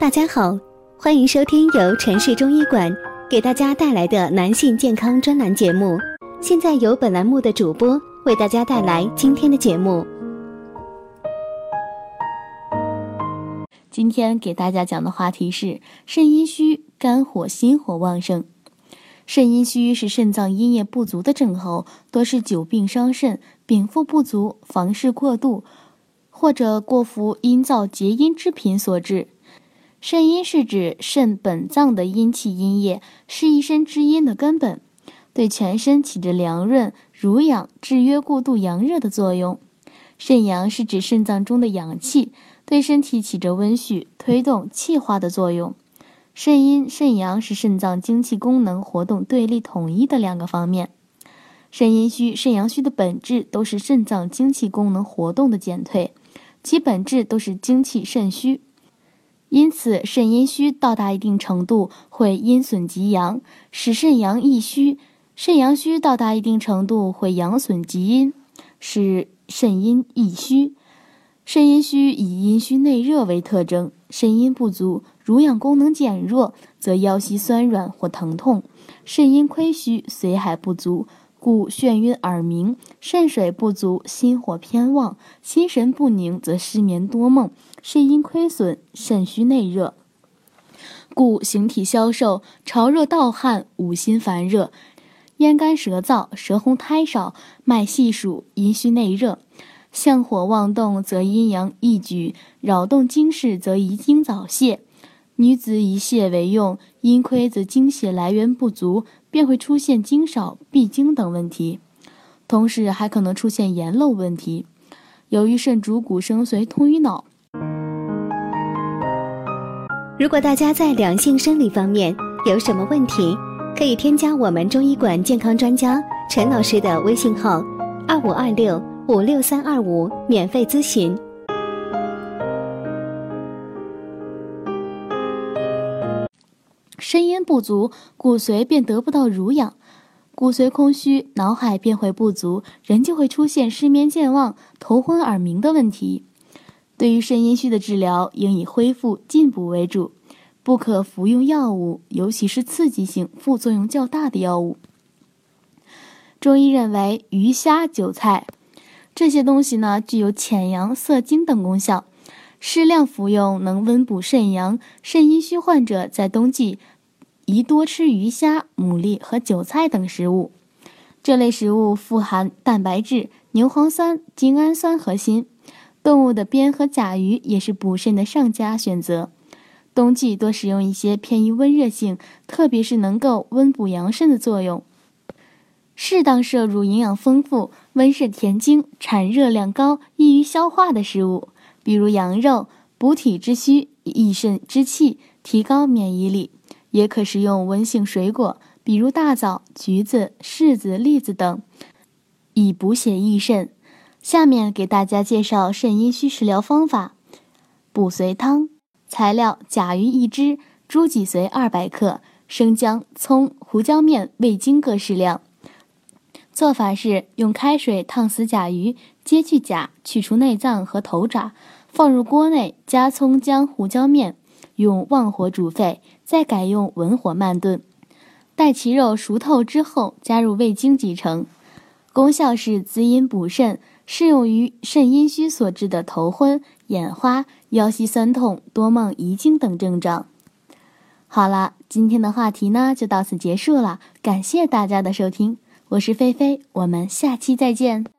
大家好，欢迎收听由城市中医馆给大家带来的男性健康专栏节目。现在由本栏目的主播为大家带来今天的节目。今天给大家讲的话题是肾阴虚，肝火心火旺盛。肾阴虚是肾脏阴液不足的症候，多是久病伤肾、禀赋不足、房事过度，或者过服阴燥结阴之品所致。肾阴是指肾本脏的阴气阴液，是一身之阴的根本，对全身起着凉润、濡养、制约过度阳热的作用。肾阳是指肾脏中的阳气，对身体起着温煦、推动、气化的作用。肾阴、肾阳是肾脏精气功能活动对立统一的两个方面。肾阴虚、肾阳虚的本质都是肾脏精气功能活动的减退，其本质都是精气肾虚。因此，肾阴虚到达一定程度，会阴损及阳，使肾阳易虚；肾阳虚到达一定程度，会阳损及阴，使肾阴易虚。肾阴虚以阴虚内热为特征，肾阴不足，濡养功能减弱，则腰膝酸软或疼痛；肾阴亏虚，髓海不足。故眩晕耳鸣，肾水不足，心火偏旺，心神不宁，则失眠多梦，肾阴亏损，肾虚内热，故形体消瘦，潮热盗汗，五心烦热，咽干舌燥，舌红苔少，脉细数，阴虚内热，相火妄动，则阴阳易举，扰动经室，则遗精早泄。女子以泻为用，阴亏则精血来源不足。便会出现精少、闭经等问题，同时还可能出现盐漏问题。由于肾主骨生髓，通于脑。如果大家在两性生理方面有什么问题，可以添加我们中医馆健康专家陈老师的微信号：二五二六五六三二五，免费咨询。肾阴不足，骨髓便得不到濡养，骨髓空虚，脑海便会不足，人就会出现失眠健忘、头昏耳鸣的问题。对于肾阴虚的治疗，应以恢复进补为主，不可服用药物，尤其是刺激性、副作用较大的药物。中医认为，鱼虾、韭菜这些东西呢，具有潜阳、涩精等功效，适量服用能温补肾阳。肾阴虚患者在冬季。宜多吃鱼虾、牡蛎和韭菜等食物，这类食物富含蛋白质、牛磺酸、精氨酸和锌。动物的鞭和甲鱼也是补肾的上佳选择。冬季多使用一些偏于温热性，特别是能够温补阳肾的作用。适当摄入营养丰富、温肾填精、产热量高、易于消化的食物，比如羊肉，补体之虚、益肾之气，提高免疫力。也可食用温性水果，比如大枣、橘子、柿子、栗子等，以补血益肾。下面给大家介绍肾阴虚食疗方法：补髓汤。材料：甲鱼一只，猪脊髓二百克，生姜、葱、胡椒面、味精各适量。做法是用开水烫死甲鱼，揭去甲，去除内脏和头爪，放入锅内，加葱姜、胡椒面。用旺火煮沸，再改用文火慢炖，待其肉熟透之后，加入味精即成。功效是滋阴补肾，适用于肾阴虚所致的头昏、眼花、腰膝酸痛、多梦、遗精等症状。好了，今天的话题呢就到此结束了，感谢大家的收听，我是菲菲，我们下期再见。